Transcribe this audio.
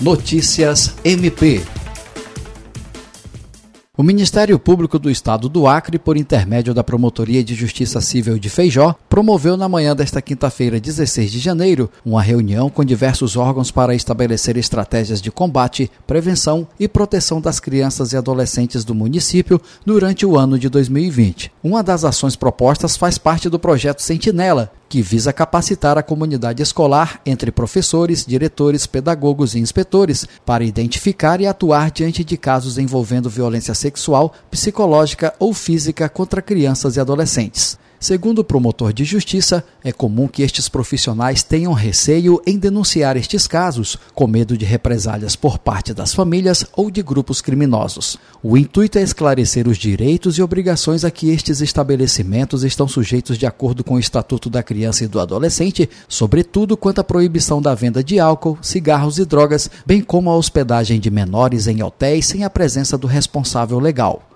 Notícias MP o Ministério Público do Estado do Acre, por intermédio da Promotoria de Justiça Civil de Feijó, promoveu na manhã desta quinta-feira, 16 de janeiro, uma reunião com diversos órgãos para estabelecer estratégias de combate, prevenção e proteção das crianças e adolescentes do município durante o ano de 2020. Uma das ações propostas faz parte do projeto Sentinela, que visa capacitar a comunidade escolar entre professores, diretores, pedagogos e inspetores para identificar e atuar diante de casos envolvendo violência sexual, psicológica ou física contra crianças e adolescentes. Segundo o promotor de justiça, é comum que estes profissionais tenham receio em denunciar estes casos, com medo de represálias por parte das famílias ou de grupos criminosos. O intuito é esclarecer os direitos e obrigações a que estes estabelecimentos estão sujeitos de acordo com o Estatuto da Criança e do Adolescente, sobretudo quanto à proibição da venda de álcool, cigarros e drogas, bem como a hospedagem de menores em hotéis sem a presença do responsável legal.